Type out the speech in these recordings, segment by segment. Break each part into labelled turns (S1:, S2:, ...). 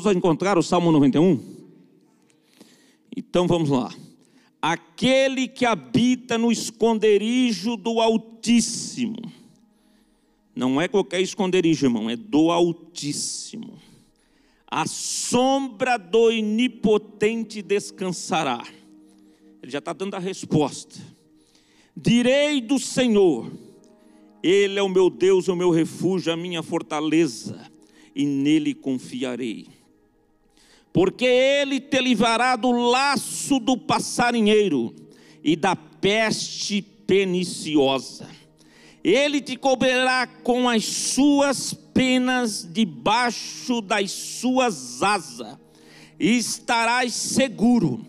S1: Todos encontraram o Salmo 91? Então vamos lá. Aquele que habita no esconderijo do Altíssimo. Não é qualquer esconderijo, irmão, é do Altíssimo. A sombra do Onipotente descansará. Ele já está dando a resposta. Direi do Senhor, Ele é o meu Deus, o meu refúgio, a minha fortaleza, e nele confiarei. Porque Ele te livrará do laço do passarinheiro e da peste perniciosa. Ele te cobrirá com as suas penas debaixo das suas asas, e estarás seguro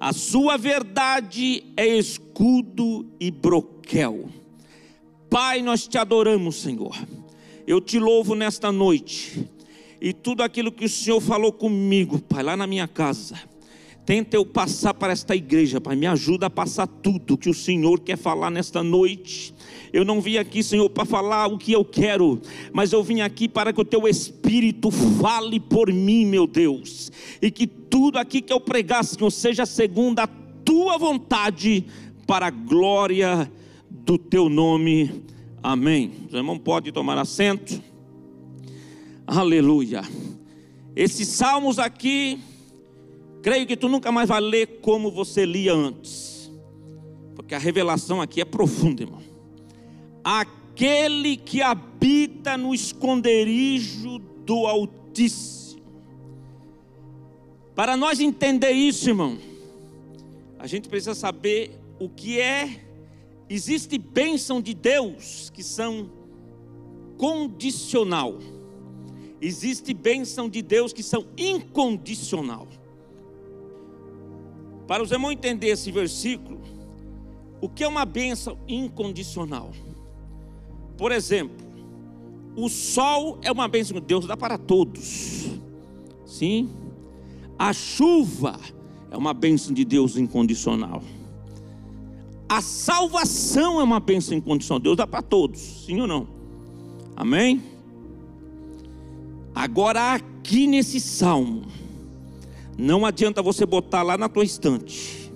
S1: a sua verdade é escudo e broquel. Pai, nós te adoramos, Senhor. Eu te louvo nesta noite. E tudo aquilo que o Senhor falou comigo, Pai, lá na minha casa. Tenta eu passar para esta igreja, Pai. Me ajuda a passar tudo que o Senhor quer falar nesta noite. Eu não vim aqui, Senhor, para falar o que eu quero, mas eu vim aqui para que o teu Espírito fale por mim, meu Deus, e que tudo aqui que eu pregar, Senhor, seja segundo a tua vontade, para a glória do teu nome. Amém. O irmão pode tomar assento. Aleluia. Esses salmos aqui, creio que tu nunca mais vai ler como você lia antes, porque a revelação aqui é profunda, irmão aquele que habita no esconderijo do Altíssimo. Para nós entender isso, irmão, a gente precisa saber o que é. Existe bênção de Deus que são condicional. Existe bênção de Deus que são incondicional. Para os irmãos entender esse versículo, o que é uma bênção incondicional? Por exemplo, o sol é uma bênção que Deus dá para todos. Sim. A chuva é uma bênção de Deus incondicional. A salvação é uma bênção incondicional. Deus dá para todos. Sim ou não? Amém? Agora aqui nesse salmo, não adianta você botar lá na tua estante,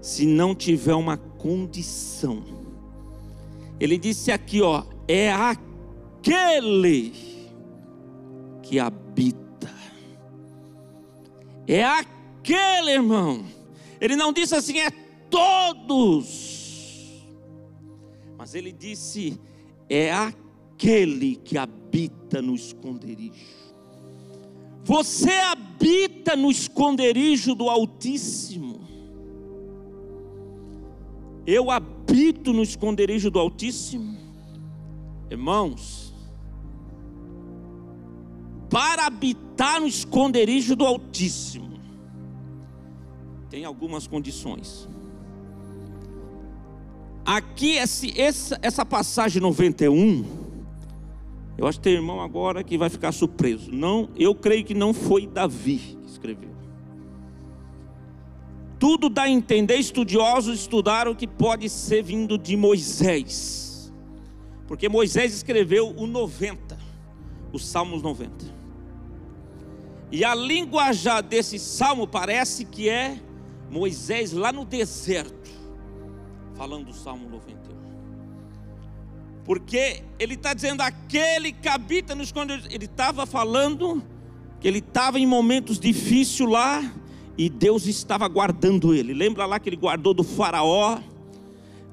S1: se não tiver uma condição ele disse aqui, ó, é aquele que habita. É aquele, irmão. Ele não disse assim, é todos. Mas ele disse, é aquele que habita no esconderijo. Você habita no esconderijo do Altíssimo. Eu habito no esconderijo do Altíssimo. Irmãos, para habitar no esconderijo do Altíssimo, tem algumas condições. Aqui, essa, essa passagem 91, eu acho que tem irmão agora que vai ficar surpreso. Não, eu creio que não foi Davi que escreveu. Tudo dá a entender, estudiosos estudaram que pode ser vindo de Moisés, porque Moisés escreveu o 90, os Salmos 90. E a linguajar desse salmo parece que é Moisés lá no deserto, falando do Salmo 91. Porque ele está dizendo aquele que habita nos esconderijos, ele estava falando que ele estava em momentos difíceis lá, e Deus estava guardando ele. Lembra lá que ele guardou do Faraó?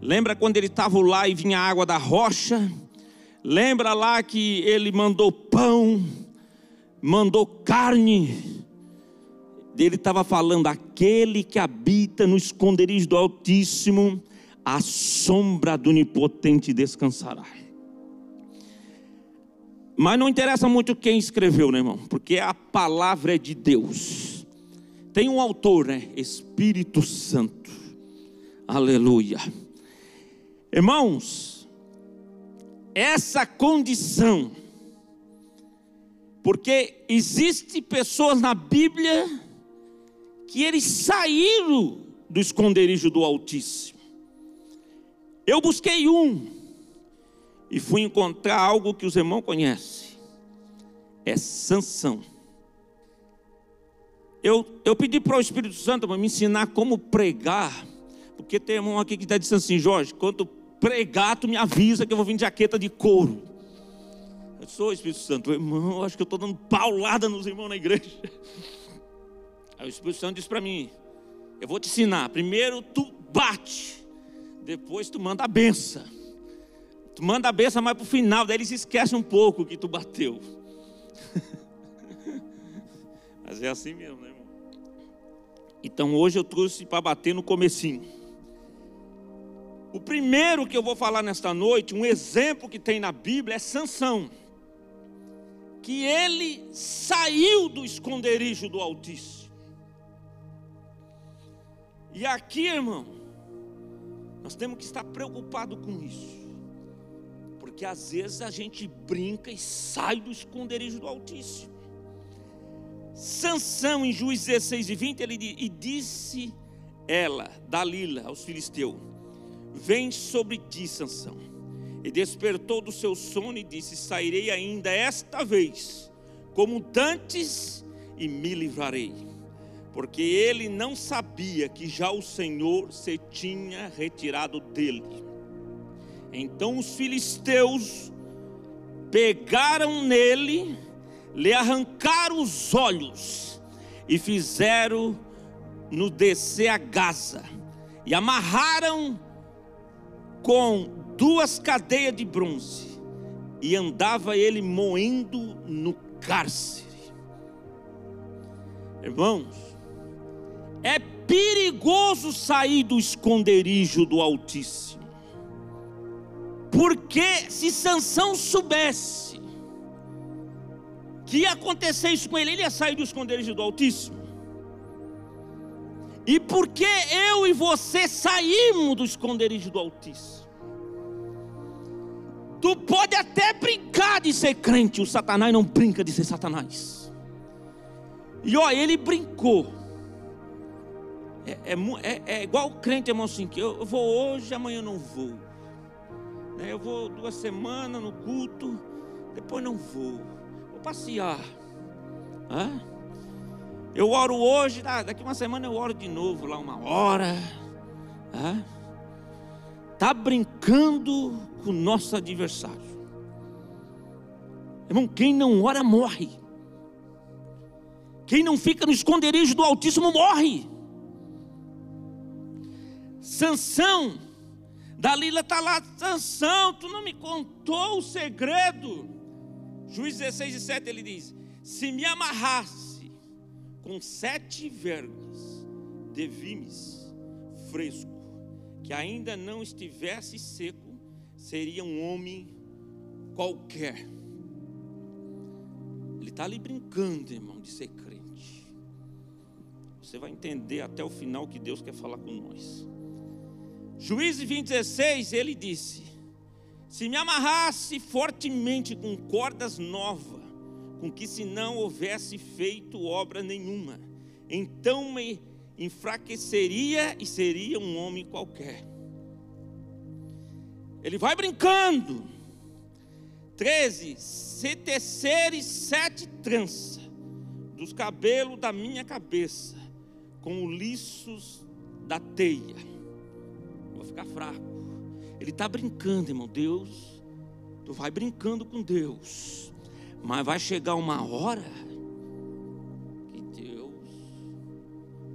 S1: Lembra quando ele estava lá e vinha água da rocha? Lembra lá que ele mandou pão, mandou carne? Ele estava falando: aquele que habita no esconderijo do Altíssimo, a sombra do Onipotente descansará. Mas não interessa muito quem escreveu, né, irmão? Porque a palavra é de Deus. Tem um autor, né? Espírito Santo. Aleluia. Irmãos, essa condição, porque existe pessoas na Bíblia que eles saíram do esconderijo do Altíssimo. Eu busquei um e fui encontrar algo que os irmãos conhecem. É Sansão. eu, eu pedi para o Espírito Santo para me ensinar como pregar, porque tem um aqui que está dizendo assim, Jorge, quando pregar, tu me avisa que eu vou vir de jaqueta de couro. Eu sou Espírito Santo, irmão, acho que eu estou dando paulada nos irmãos na igreja. Aí o Espírito Santo disse para mim: Eu vou te ensinar. Primeiro tu bate, depois tu manda a benção. Tu manda a benção mais para o final, daí eles esquecem um pouco que tu bateu. Mas é assim mesmo, né, irmão? Então hoje eu trouxe para bater no comecinho. O primeiro que eu vou falar nesta noite, um exemplo que tem na Bíblia é Sansão. Que ele saiu do esconderijo do Altíssimo. E aqui, irmão, nós temos que estar preocupados com isso. Porque às vezes a gente brinca e sai do esconderijo do Altíssimo. Sansão, em Juízes 16 e 20, ele e disse ela, Dalila, aos filisteus: Vem sobre ti, Sansão. E despertou do seu sono e disse: Sairei ainda esta vez, como dantes, e me livrarei. Porque ele não sabia que já o Senhor se tinha retirado dele. Então os filisteus pegaram nele, lhe arrancaram os olhos e fizeram no descer a Gaza e amarraram com duas cadeias de bronze e andava ele moendo no cárcere. Irmãos, é perigoso sair do esconderijo do Altíssimo. Porque se Sansão soubesse que ia acontecer isso com ele, ele ia sair do esconderijo do Altíssimo. E porque eu e você saímos do esconderijo do Altíssimo. Tu pode até brincar de ser crente, o Satanás não brinca de ser Satanás. E ó, ele brincou. É, é, é, é igual o crente, irmão, assim, que eu, vou hoje, amanhã não vou. Né, eu vou duas semanas no culto, depois não vou. Vou passear. Hã? Eu oro hoje, daqui uma semana eu oro de novo, lá uma hora. Está brincando com o nosso adversário. Irmão, quem não ora morre. Quem não fica no esconderijo do Altíssimo morre. Sansão, Dalila está lá, Sansão, tu não me contou o segredo. Juiz 16 e 7 ele diz: Se me amarrasse com sete vergas de vimes fresco, que ainda não estivesse seco, seria um homem qualquer. Ele está ali brincando, irmão, de ser crente. Você vai entender até o final que Deus quer falar com nós. Juízes 20,16, ele disse: Se me amarrasse fortemente com cordas novas, com que se não houvesse feito obra nenhuma, então me enfraqueceria e seria um homem qualquer. Ele vai brincando. 13, se teceres sete tranças dos cabelos da minha cabeça, com os liços da teia vou ficar fraco. Ele está brincando, irmão. Deus, tu vai brincando com Deus, mas vai chegar uma hora que Deus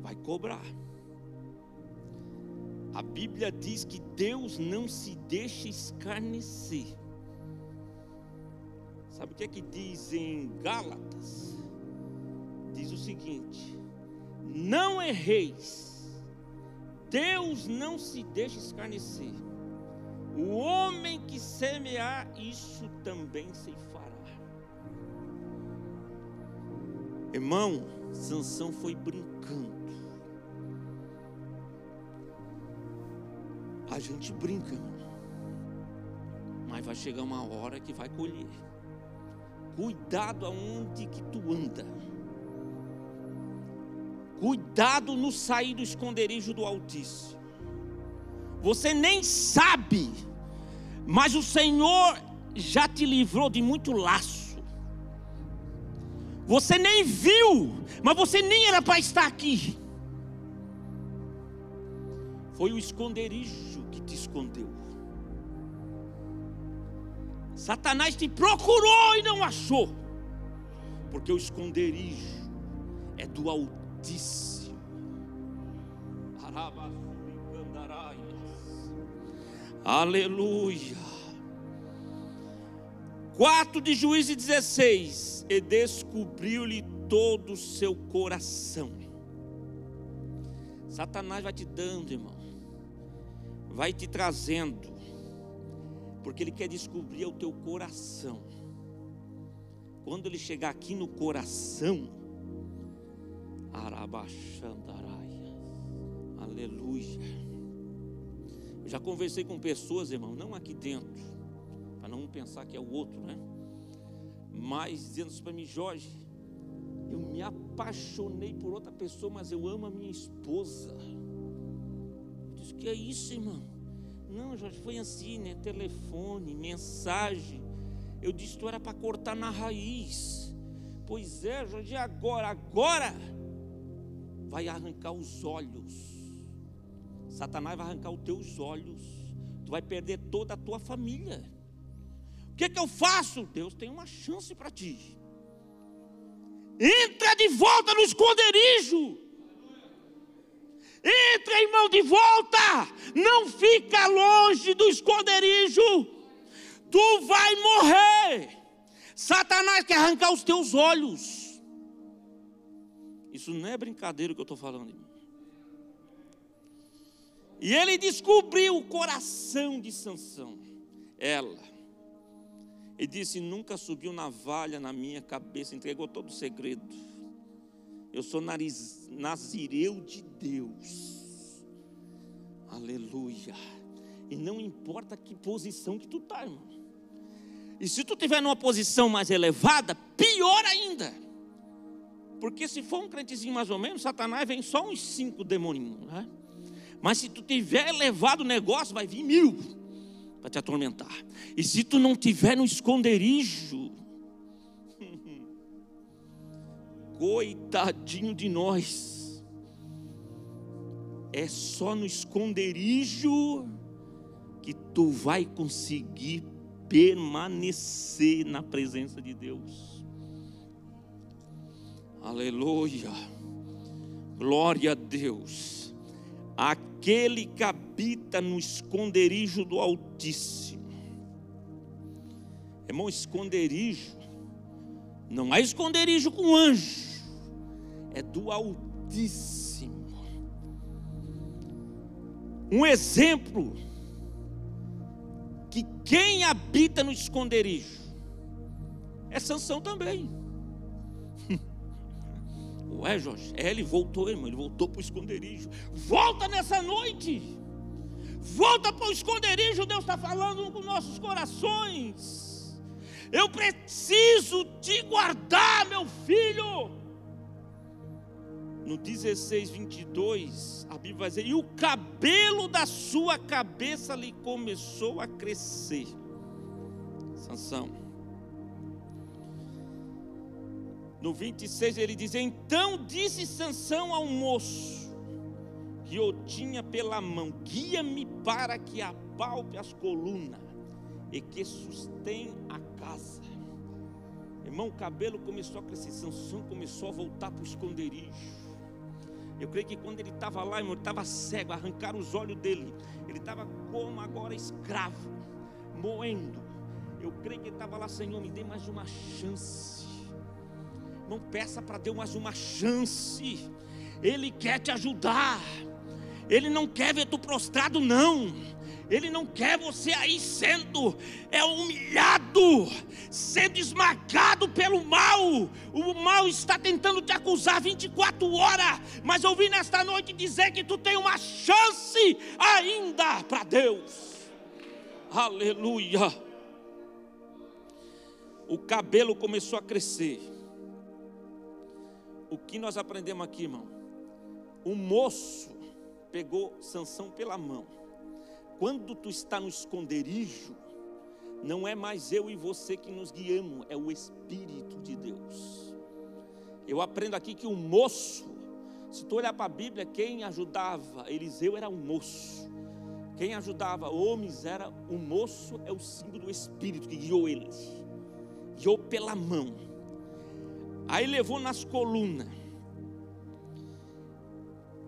S1: vai cobrar. A Bíblia diz que Deus não se deixa escarnecer. Sabe o que é que diz em Gálatas? Diz o seguinte: Não erreis Deus não se deixa escarnecer. O homem que semear, isso também se fará. Irmão, Sansão foi brincando. A gente brinca, irmão. Mas vai chegar uma hora que vai colher. Cuidado aonde que tu anda. Cuidado no sair do esconderijo do Altíssimo. Você nem sabe, mas o Senhor já te livrou de muito laço. Você nem viu, mas você nem era para estar aqui. Foi o esconderijo que te escondeu. Satanás te procurou e não achou, porque o esconderijo é do Altíssimo. Aleluia. 4 de Juízes 16, e descobriu-lhe todo o seu coração. Satanás vai te dando, irmão, vai te trazendo, porque ele quer descobrir o teu coração. Quando ele chegar aqui no coração, Arabaxandaraia, aleluia. Eu já conversei com pessoas, irmão, não aqui dentro, para não pensar que é o outro, né? Mas dizendo isso para mim, Jorge, eu me apaixonei por outra pessoa, mas eu amo a minha esposa. Eu disse, que é isso, irmão? Não, Jorge, foi assim, né? Telefone, mensagem. Eu disse, tu era para cortar na raiz. Pois é, Jorge, agora, agora vai arrancar os olhos. Satanás vai arrancar os teus olhos. Tu vai perder toda a tua família. O que, é que eu faço? Deus tem uma chance para ti. Entra de volta no esconderijo. Entra, irmão, de volta. Não fica longe do esconderijo. Tu vai morrer. Satanás quer arrancar os teus olhos. Isso não é brincadeira que eu estou falando, irmão. E ele descobriu o coração de Sansão. Ela e disse: Nunca subiu navalha na minha cabeça, entregou todo o segredo. Eu sou nariz, nazireu de Deus. Aleluia. E não importa que posição que tu está, irmão. E se tu estiver numa posição mais elevada, pior ainda. Porque se for um crentezinho mais ou menos, Satanás vem só uns cinco demoninhos, né? Mas se tu tiver elevado o negócio, vai vir mil para te atormentar. E se tu não tiver no esconderijo, coitadinho de nós, é só no esconderijo que tu vai conseguir permanecer na presença de Deus. Aleluia. Glória a Deus. Aquele que habita no esconderijo do Altíssimo. Irmão, esconderijo, não é esconderijo com anjo, é do Altíssimo. Um exemplo que quem habita no esconderijo é Sansão também. Ué, Jorge, é, ele voltou, irmão, ele voltou para o esconderijo. Volta nessa noite. Volta para o esconderijo, Deus está falando com nossos corações. Eu preciso te guardar, meu filho. No 16, 22, a Bíblia vai dizer: E o cabelo da sua cabeça lhe começou a crescer. Sansão. No 26 ele diz: Então disse Sansão ao moço que o tinha pela mão: Guia-me para que apalpe as colunas e que sustém a casa. Irmão, o cabelo começou a crescer, Sansão começou a voltar para o esconderijo. Eu creio que quando ele estava lá, irmão, ele estava cego, arrancaram os olhos dele. Ele estava como agora escravo, moendo. Eu creio que ele estava lá, Senhor, me dê mais uma chance. Não peça para Deus mais uma chance. Ele quer te ajudar. Ele não quer ver tu prostrado, não. Ele não quer você aí sendo é humilhado, sendo esmagado pelo mal. O mal está tentando te acusar 24 horas, mas eu vim nesta noite dizer que tu tem uma chance ainda para Deus. Aleluia. O cabelo começou a crescer o que nós aprendemos aqui, irmão? O moço pegou Sansão pela mão. Quando tu está no esconderijo, não é mais eu e você que nos guiamos, é o Espírito de Deus. Eu aprendo aqui que o moço, se tu olhar para a Bíblia, quem ajudava Eliseu era um moço. Quem ajudava homens era o moço, é o símbolo do Espírito que guiou eles. Guiou pela mão. Aí levou nas colunas.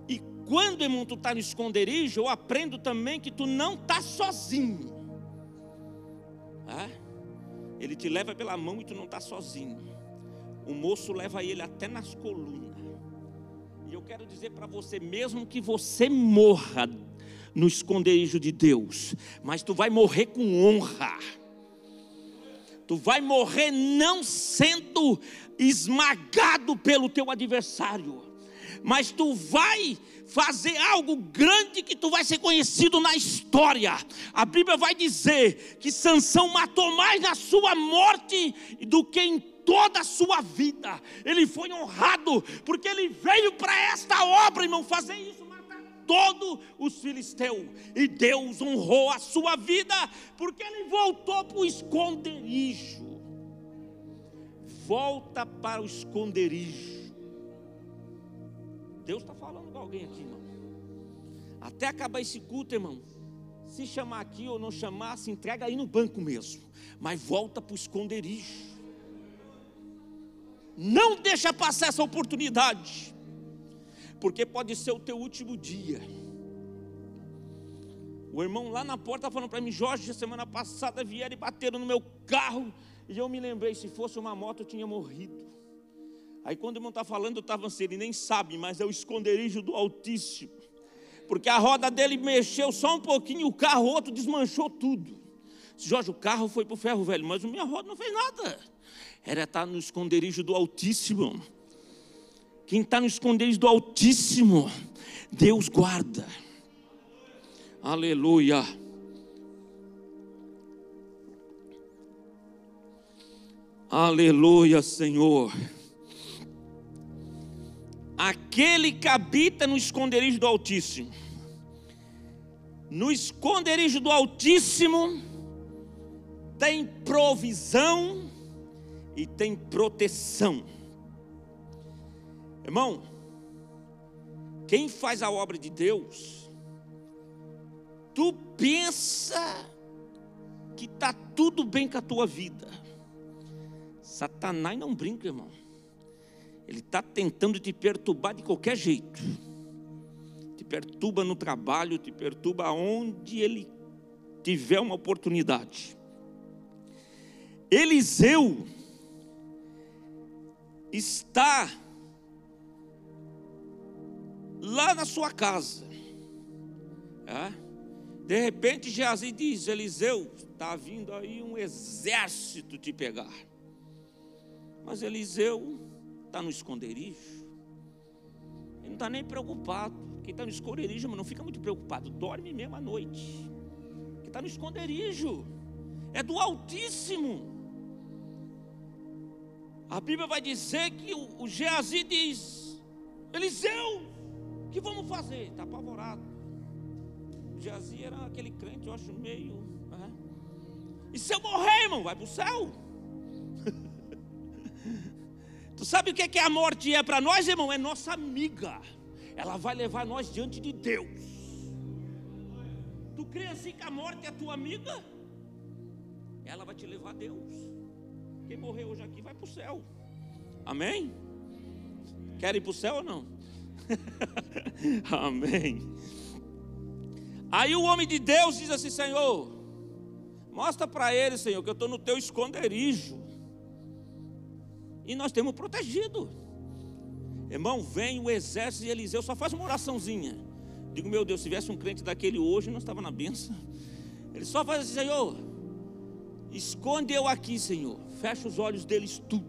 S1: E quando, irmão, tu está no esconderijo, eu aprendo também que tu não está sozinho. É? Ele te leva pela mão e tu não está sozinho. O moço leva ele até nas colunas. E eu quero dizer para você, mesmo que você morra no esconderijo de Deus, mas tu vai morrer com honra. Tu vai morrer não sendo esmagado pelo teu adversário, mas tu vai fazer algo grande que tu vai ser conhecido na história. A Bíblia vai dizer que Sansão matou mais na sua morte do que em toda a sua vida. Ele foi honrado, porque ele veio para esta obra, irmão, fazer isso, matar todos os filisteus. E Deus honrou a sua vida, porque ele voltou para o esconderijo. Volta para o esconderijo. Deus está falando com alguém aqui, irmão. Até acabar esse culto, irmão. Se chamar aqui ou não chamar, se entrega aí no banco mesmo. Mas volta para o esconderijo. Não deixa passar essa oportunidade, porque pode ser o teu último dia. O irmão lá na porta falando para mim, Jorge, semana passada vieram e bateram no meu carro, e eu me lembrei, se fosse uma moto eu tinha morrido. Aí quando o irmão está falando, eu estava assim, ele nem sabe, mas é o esconderijo do Altíssimo. Porque a roda dele mexeu só um pouquinho, o carro outro desmanchou tudo. Jorge, o carro foi para o ferro velho, mas a minha roda não fez nada era estar no esconderijo do Altíssimo. Quem está no esconderijo do Altíssimo, Deus guarda. Aleluia. Aleluia, Senhor. Aquele que habita no esconderijo do Altíssimo. No esconderijo do Altíssimo tem provisão e tem proteção. Irmão, quem faz a obra de Deus, tu pensa que está tudo bem com a tua vida. Satanás não brinca, irmão. Ele está tentando te perturbar de qualquer jeito. Te perturba no trabalho, te perturba onde ele tiver uma oportunidade. Eliseu, está lá na sua casa. É? De repente, Geazi diz: Eliseu, está vindo aí um exército te pegar. Mas Eliseu está no esconderijo. Ele não está nem preocupado. Quem está no esconderijo, não fica muito preocupado. Dorme mesmo à noite. Quem está no esconderijo é do Altíssimo. A Bíblia vai dizer que o, o Geazi diz: Eliseu, o que vamos fazer? Está apavorado. O Geazi era aquele crente, eu acho, meio. Né? E se eu morrer, irmão, vai para o céu. Tu sabe o que, é que a morte é para nós, irmão? É nossa amiga. Ela vai levar nós diante de Deus. Tu crê assim que a morte é tua amiga? Ela vai te levar a Deus. Quem morrer hoje aqui vai para o céu. Amém? Querem ir para o céu ou não? Amém. Aí o homem de Deus diz assim: Senhor, mostra para ele, Senhor, que eu estou no teu esconderijo. E nós temos protegido. Irmão, vem o exército de Eliseu, só faz uma oraçãozinha. Digo, meu Deus, se tivesse um crente daquele hoje, nós estava na benção. Ele só faz assim, Senhor, esconde eu aqui, Senhor fecha os olhos deles tudo.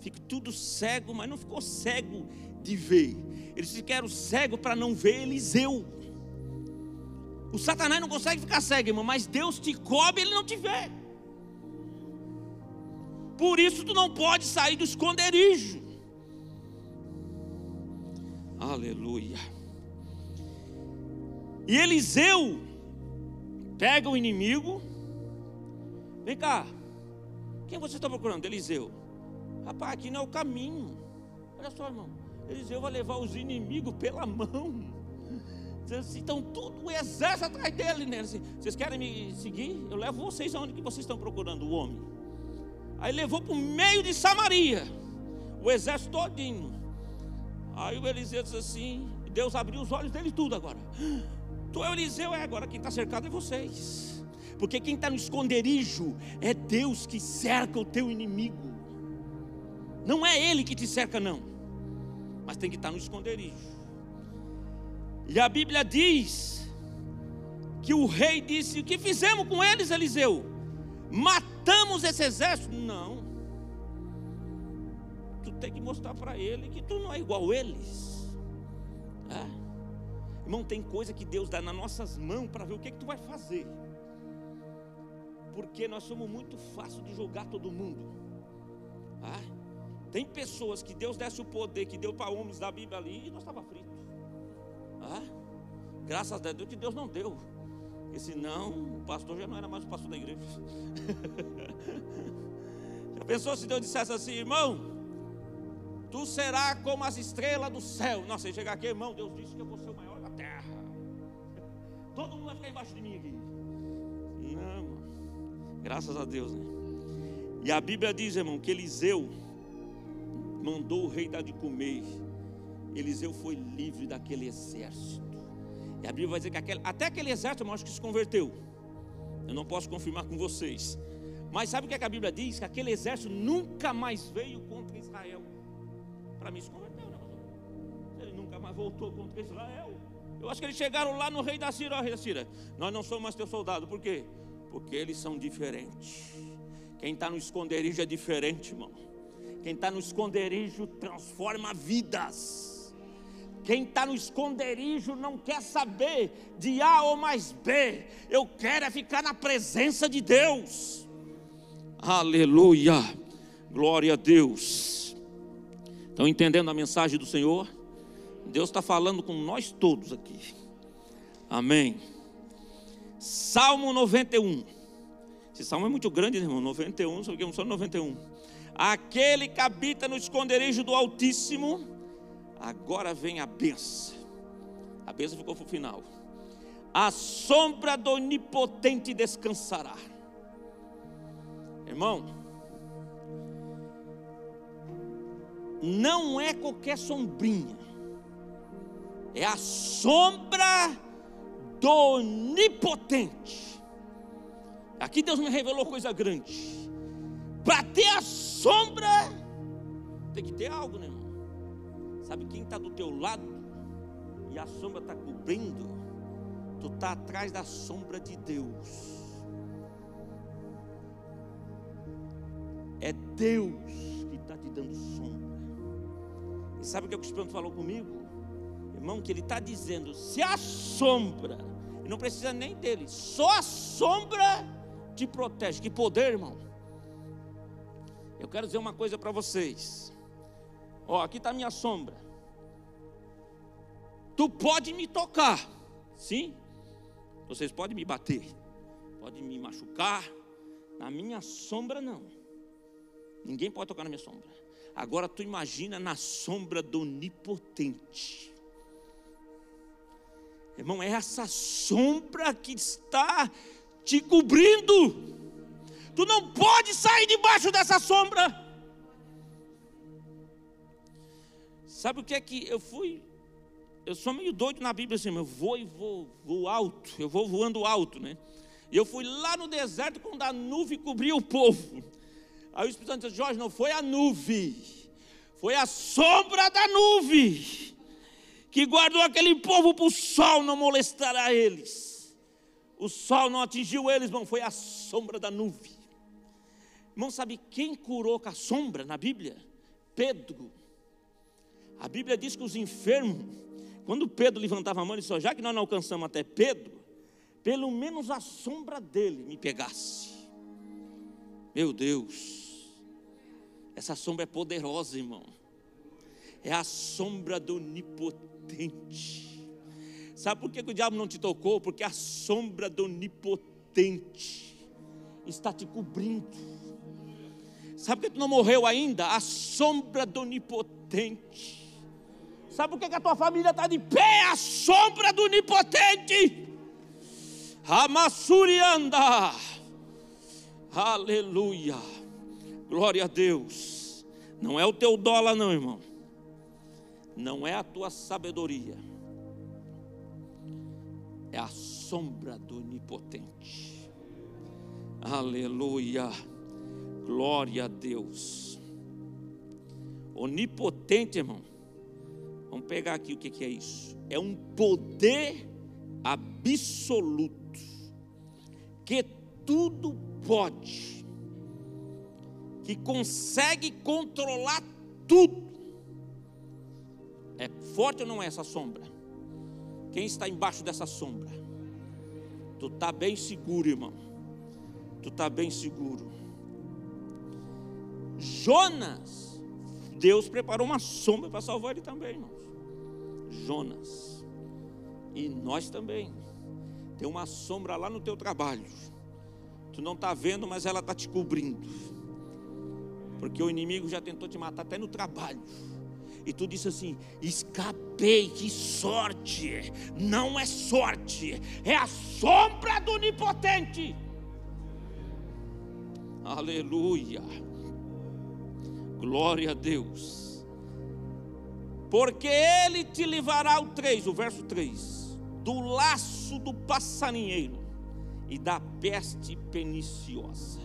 S1: Fica tudo cego, mas não ficou cego de ver. Eles ficaram cego para não ver Eliseu. O Satanás não consegue ficar cego, irmão, mas Deus te cobre, ele não te vê. Por isso tu não pode sair do esconderijo. Aleluia. E Eliseu pega o inimigo. Vem cá, quem você está procurando? Eliseu. Rapaz, aqui não é o caminho. Olha só, irmão. Eliseu vai levar os inimigos pela mão. Assim, então tudo o exército atrás dele, né? Assim, vocês querem me seguir? Eu levo vocês aonde que vocês estão procurando o homem. Aí levou para o meio de Samaria, o exército todinho. Aí o Eliseu disse assim, Deus abriu os olhos dele tudo agora. Tu é Eliseu, é agora quem está cercado é vocês. Porque quem está no esconderijo é Deus que cerca o teu inimigo. Não é ele que te cerca, não. Mas tem que estar tá no esconderijo. E a Bíblia diz que o rei disse: O que fizemos com eles, Eliseu? Matamos esse exército? Não. Tu tem que mostrar para ele que tu não é igual a eles. É. Irmão, tem coisa que Deus dá nas nossas mãos para ver o que, que tu vai fazer porque nós somos muito fácil de julgar todo mundo. Ah, tem pessoas que Deus desse o poder que deu para homens da Bíblia ali e nós estava frito. Ah, graças a Deus que Deus não deu. Porque senão o pastor já não era mais o pastor da igreja. já pensou se Deus dissesse assim, irmão? Tu será como as estrelas do céu. Nossa, você chegar aqui, irmão, Deus disse que eu vou ser o maior da terra. Todo mundo vai ficar embaixo de mim aqui. Não, Graças a Deus, né? E a Bíblia diz, irmão, que Eliseu mandou o rei dar de comer. Eliseu foi livre daquele exército. E a Bíblia vai dizer que aquele, até aquele exército, eu acho que se converteu. Eu não posso confirmar com vocês. Mas sabe o que, é que a Bíblia diz? Que aquele exército nunca mais veio contra Israel. Para mim se converteu, né? Ele nunca mais voltou contra Israel. Eu acho que eles chegaram lá no rei da Síria, ó, rei da Síria. Nós não somos mais teu soldado, por quê? Porque eles são diferentes. Quem está no esconderijo é diferente, irmão. Quem está no esconderijo transforma vidas. Quem está no esconderijo não quer saber de A ou mais B. Eu quero é ficar na presença de Deus. Aleluia. Glória a Deus. Estão entendendo a mensagem do Senhor? Deus está falando com nós todos aqui. Amém. Salmo 91. Esse salmo é muito grande, irmão. 91, só que só 91. Aquele que habita no esconderijo do Altíssimo, agora vem a benção. A benção ficou para o final. A sombra do Onipotente descansará. Irmão, não é qualquer sombrinha, é a sombra do onipotente. Aqui Deus me revelou coisa grande. Para ter a sombra, tem que ter algo, né, irmão? Sabe quem está do teu lado e a sombra está cobrindo? Tu está atrás da sombra de Deus. É Deus que está te dando sombra. E sabe o que o Espírito falou comigo? Irmão, que ele está dizendo: se a sombra não precisa nem dele, só a sombra te protege. Que poder, irmão. Eu quero dizer uma coisa para vocês. Ó, aqui está a minha sombra. Tu pode me tocar, sim? Vocês podem me bater, podem me machucar. Na minha sombra, não. Ninguém pode tocar na minha sombra. Agora tu imagina na sombra do onipotente. Irmão, é essa sombra que está te cobrindo. Tu não pode sair debaixo dessa sombra. Sabe o que é que eu fui? Eu sou meio doido na Bíblia assim, eu vou e vou, vou alto, eu vou voando alto, né? E eu fui lá no deserto quando a nuvem cobriu o povo. Aí o Espírito Santo disse, Jorge, não foi a nuvem, foi a sombra da nuvem que guardou aquele povo para o sol não molestará eles. O sol não atingiu eles, irmão, foi a sombra da nuvem. Irmão, sabe quem curou com a sombra na Bíblia? Pedro. A Bíblia diz que os enfermos, quando Pedro levantava a mão, ele disse: já que nós não alcançamos até Pedro, pelo menos a sombra dele me pegasse. Meu Deus, essa sombra é poderosa, irmão. É a sombra do onipotente. Sabe por que, o diabo não te tocou? Porque a sombra do onipotente está te cobrindo. Sabe por que tu não morreu ainda? A sombra do onipotente. Sabe por que, que a tua família está de pé? A sombra do onipotente. Amassurianda. Aleluia. Glória a Deus. Não é o teu dólar, não, irmão. Não é a tua sabedoria. É a sombra do onipotente. Aleluia. Glória a Deus. Onipotente, irmão. Vamos pegar aqui o que é isso. É um poder absoluto que tudo pode, que consegue controlar tudo. É forte ou não é essa sombra? Quem está embaixo dessa sombra? Tu está bem seguro, irmão. Tu está bem seguro. Jonas, Deus preparou uma sombra para salvar ele também, irmãos. Jonas. E nós também. Tem uma sombra lá no teu trabalho. Tu não está vendo, mas ela está te cobrindo. Porque o inimigo já tentou te matar até no trabalho. E tu disse assim: escapei, que sorte. Não é sorte, é a sombra do onipotente. Aleluia. Glória a Deus. Porque ele te livrará o 3, o verso 3, do laço do passarinheiro e da peste perniciosa.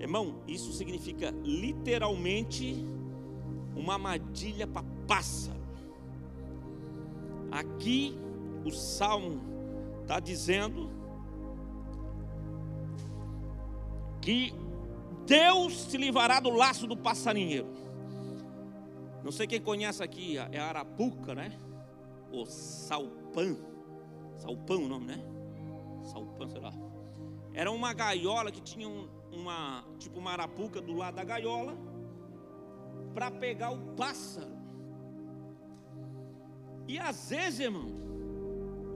S1: Irmão, isso significa literalmente uma armadilha para pássaro. Aqui o salmo está dizendo que Deus te livrará do laço do passarinheiro. Não sei quem conhece aqui, é a arapuca, né? O salpão. Salpão o nome, né? Salpão, sei lá. Era uma gaiola que tinha uma, tipo uma arapuca do lado da gaiola para pegar o pássaro. E às vezes, irmão,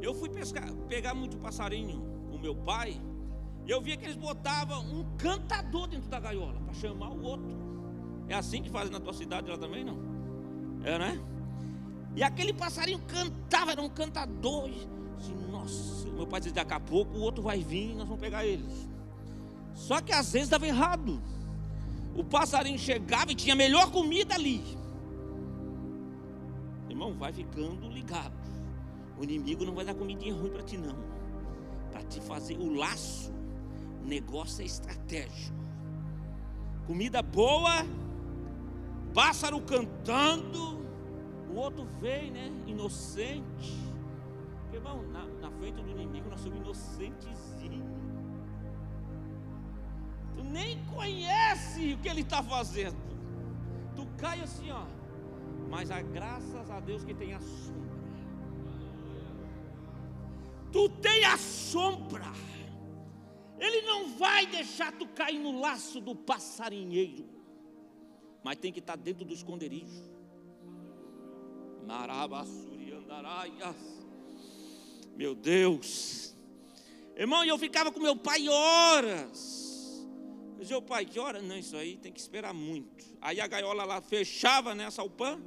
S1: eu fui pescar, pegar muito passarinho com meu pai. Eu via que eles botavam um cantador dentro da gaiola para chamar o outro. É assim que fazem na tua cidade lá também, não? É, né? E aquele passarinho cantava, era um cantador. Assim, nossa, meu pai dizia, daqui a pouco o outro vai vir e nós vamos pegar eles. Só que às vezes dava errado. O passarinho chegava e tinha melhor comida ali. Irmão, vai ficando ligado. O inimigo não vai dar comidinha ruim para ti, não. Para te fazer o laço negócio é estratégico. Comida boa, pássaro cantando, o outro vem, né? Inocente. Irmão, na, na frente do inimigo nós somos inocentezinhos. Tu nem conhece o que ele está fazendo. Tu cai assim, ó. Mas a graças a Deus que tem a sombra. Tu tem a sombra. Ele não vai deixar tu cair no laço do passarinheiro, mas tem que estar dentro do esconderijo. Marabassuriandaraias. Meu Deus. Irmão, eu ficava com meu pai horas. Eu dizia, pai, que hora? Não, isso aí tem que esperar muito. Aí a gaiola lá fechava nessa né, alpã,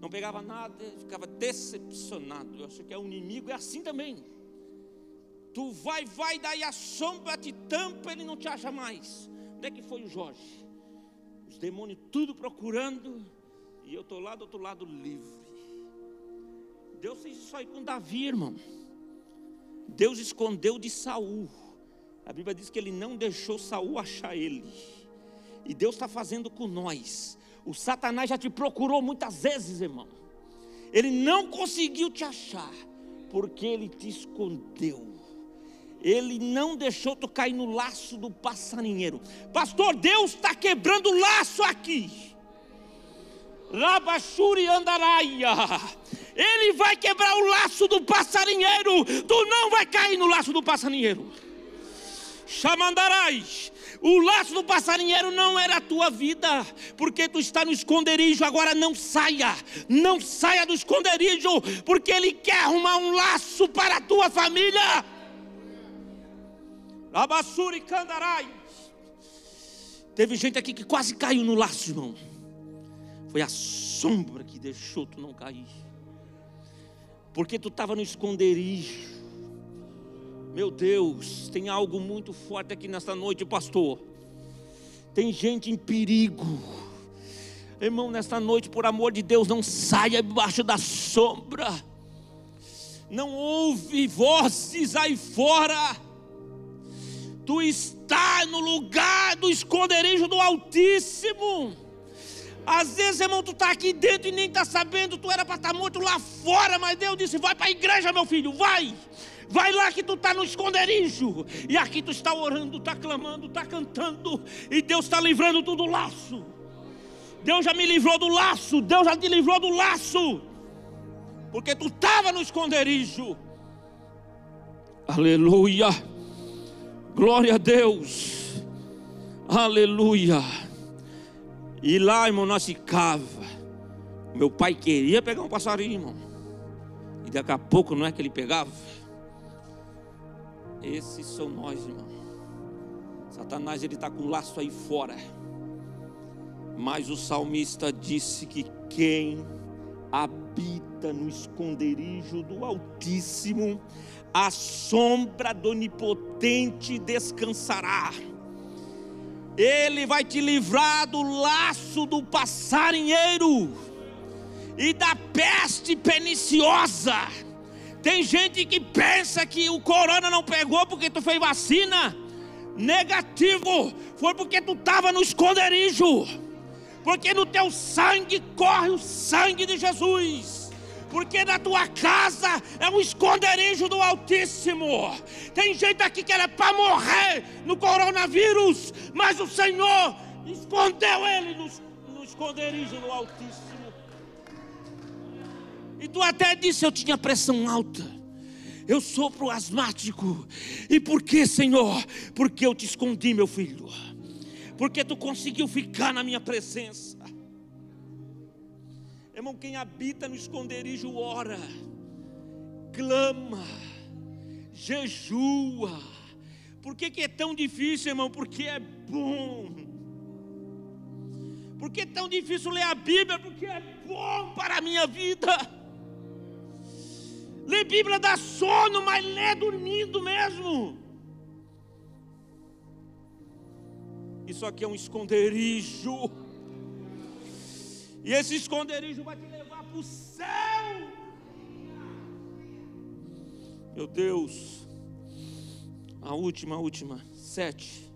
S1: não pegava nada, ficava decepcionado. Eu acho que é o inimigo, é assim também. Tu vai, vai, daí a sombra te tampa, ele não te acha mais. Onde é que foi o Jorge? Os demônios tudo procurando, e eu estou lá do outro lado livre. Deus fez isso aí com Davi, irmão. Deus escondeu de Saul. A Bíblia diz que ele não deixou Saul achar ele. E Deus está fazendo com nós. O Satanás já te procurou muitas vezes, irmão. Ele não conseguiu te achar, porque ele te escondeu. Ele não deixou tu cair no laço do passarinheiro. Pastor, Deus está quebrando o laço aqui. Rabachuri andaraia. Ele vai quebrar o laço do passarinheiro. Tu não vai cair no laço do passarinheiro. Chamandarais. O laço do passarinheiro não era a tua vida, porque tu está no esconderijo. Agora não saia, não saia do esconderijo, porque ele quer arrumar um laço para a tua família. Abassuri Candarai. Teve gente aqui que quase caiu no laço, irmão. Foi a sombra que deixou tu não cair. Porque tu estava no esconderijo. Meu Deus, tem algo muito forte aqui nesta noite, pastor. Tem gente em perigo. Irmão, nesta noite, por amor de Deus, não saia debaixo da sombra. Não ouve vozes aí fora. Tu está no lugar do esconderijo do Altíssimo. Às vezes, irmão, tu está aqui dentro e nem está sabendo, tu era para estar tá morto lá fora, mas Deus disse: vai para a igreja, meu filho, vai. Vai lá que tu está no esconderijo. E aqui tu está orando, está clamando, está cantando. E Deus está livrando tu do laço. Deus já me livrou do laço. Deus já te livrou do laço. Porque tu estava no esconderijo. Aleluia. Glória a Deus. Aleluia. E lá, irmão, nós ficava. Meu pai queria pegar um passarinho, irmão. E daqui a pouco não é que ele pegava. Esses são nós, irmão. Satanás ele está com um laço aí fora. Mas o salmista disse que quem habita no esconderijo do Altíssimo, a sombra do Onipotente descansará. Ele vai te livrar do laço do passarinheiro e da peste perniciosa. Tem gente que pensa que o corona não pegou porque tu fez vacina. Negativo, foi porque tu estava no esconderijo. Porque no teu sangue corre o sangue de Jesus porque na tua casa é um esconderijo do Altíssimo. Tem gente aqui que era para morrer no coronavírus, mas o Senhor escondeu ele no, no esconderijo do Altíssimo. E tu até disse: Eu tinha pressão alta. Eu sofro asmático. E por que, Senhor? Porque eu te escondi, meu filho. Porque tu conseguiu ficar na minha presença. Irmão, quem habita no esconderijo ora, clama, jejua. Por que, que é tão difícil, irmão? Porque é bom. Por que é tão difícil ler a Bíblia? Porque é bom para a minha vida. Ler Bíblia dá sono, mas lê dormindo mesmo. Isso aqui é um esconderijo. E esse esconderijo vai te levar para o céu. Meu Deus. A última, a última. Sete.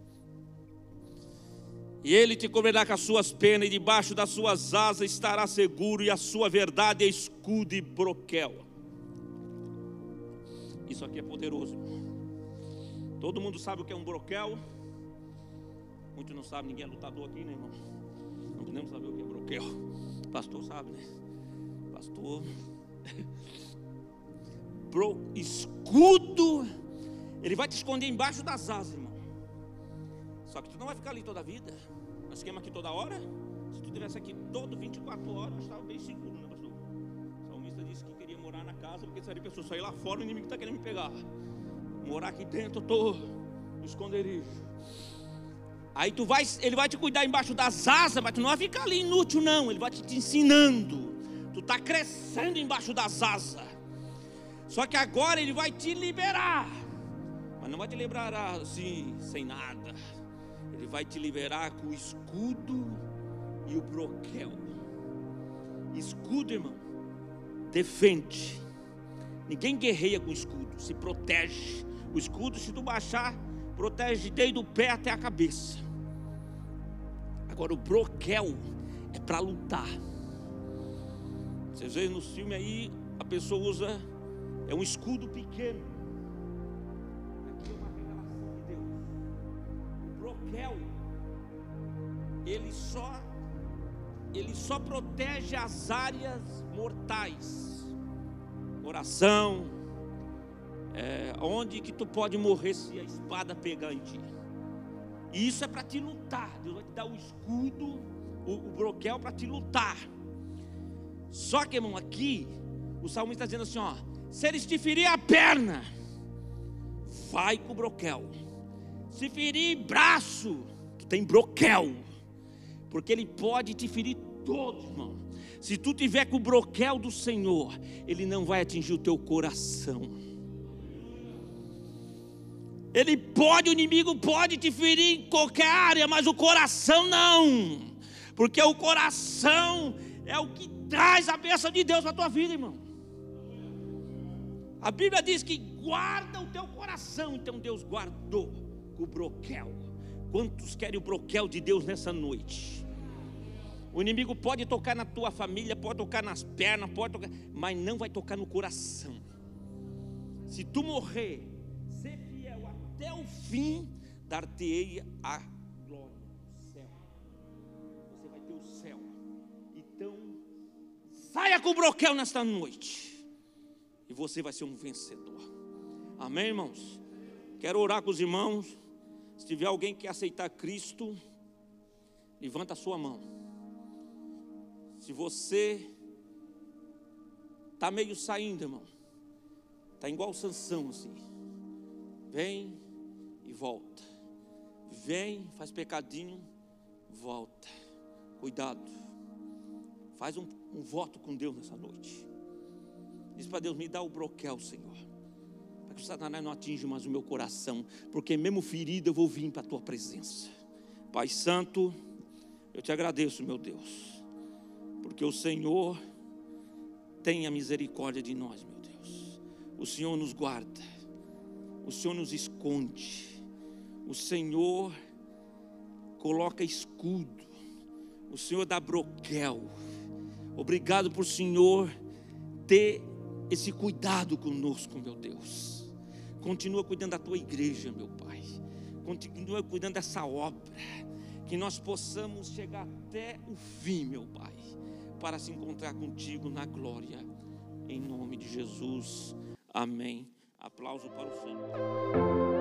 S1: E ele te cobrirá com as suas penas, e debaixo das suas asas estará seguro, e a sua verdade é escudo e broquel. Isso aqui é poderoso. Todo mundo sabe o que é um broquel. Muitos não sabem, ninguém é lutador aqui, né, irmão? Não podemos saber o que é broquel. Pastor sabe, né? Pastor. Bro, escudo. Ele vai te esconder embaixo das asas, irmão. Só que tu não vai ficar ali toda a vida. Nós esquema aqui toda hora. Se tu estivesse aqui todo 24 horas, estava bem seguro, né, pastor? O salmista disse que queria morar na casa, porque seria pessoa sair lá fora, o inimigo está querendo me pegar. Morar aqui dentro, eu estou no esconderijo. Aí tu vai, ele vai te cuidar embaixo das asas, mas tu não vai ficar ali inútil, não. Ele vai te, te ensinando. Tu está crescendo embaixo das asas. Só que agora ele vai te liberar. Mas não vai te liberar assim, sem nada. Ele vai te liberar com o escudo e o broquel. Escudo, irmão, defende. Ninguém guerreia com escudo, se protege. O escudo, se tu baixar, protege desde o pé até a cabeça. Agora, o broquel é para lutar. Vocês veem no filme aí, a pessoa usa, é um escudo pequeno. Aqui é uma revelação de Deus. O broquel, ele só, ele só protege as áreas mortais. Coração, é, onde que tu pode morrer se a espada pegar em ti. E isso é para te lutar. Deus vai te dar o escudo, o, o broquel para te lutar. Só que, irmão, aqui, o salmista está dizendo assim: ó, se eles te ferir a perna, vai com o broquel. Se ferir braço, tu tem broquel. Porque ele pode te ferir todo, irmão. Se tu tiver com o broquel do Senhor, ele não vai atingir o teu coração. Ele pode, o inimigo pode te ferir em qualquer área, mas o coração não. Porque o coração é o que traz a bênção de Deus para a tua vida, irmão. A Bíblia diz que guarda o teu coração, então Deus guardou o broquel. Quantos querem o broquel de Deus nessa noite? O inimigo pode tocar na tua família, pode tocar nas pernas, pode tocar, mas não vai tocar no coração. Se tu morrer, até o fim, dar-te-ei a glória, o céu. Você vai ter o céu. Então, saia com o broquel nesta noite. E você vai ser um vencedor. Amém, irmãos? Quero orar com os irmãos. Se tiver alguém que aceitar Cristo, levanta a sua mão. Se você está meio saindo, irmão, está igual Sansão assim. Vem e volta. Vem, faz pecadinho, volta. Cuidado. Faz um, um voto com Deus nessa noite. Diz para Deus: me dá o broquel, Senhor. Para que o Satanás não atinja mais o meu coração. Porque mesmo ferido eu vou vir para a tua presença. Pai Santo, eu te agradeço, meu Deus porque o Senhor tem a misericórdia de nós, meu Deus. O Senhor nos guarda, o Senhor nos esconde, o Senhor coloca escudo, o Senhor dá broquel. Obrigado por Senhor ter esse cuidado conosco, meu Deus. Continua cuidando da tua igreja, meu Pai. Continua cuidando dessa obra. Que nós possamos chegar até o fim, meu Pai para se encontrar contigo na glória. Em nome de Jesus. Amém. Aplauso para o Senhor.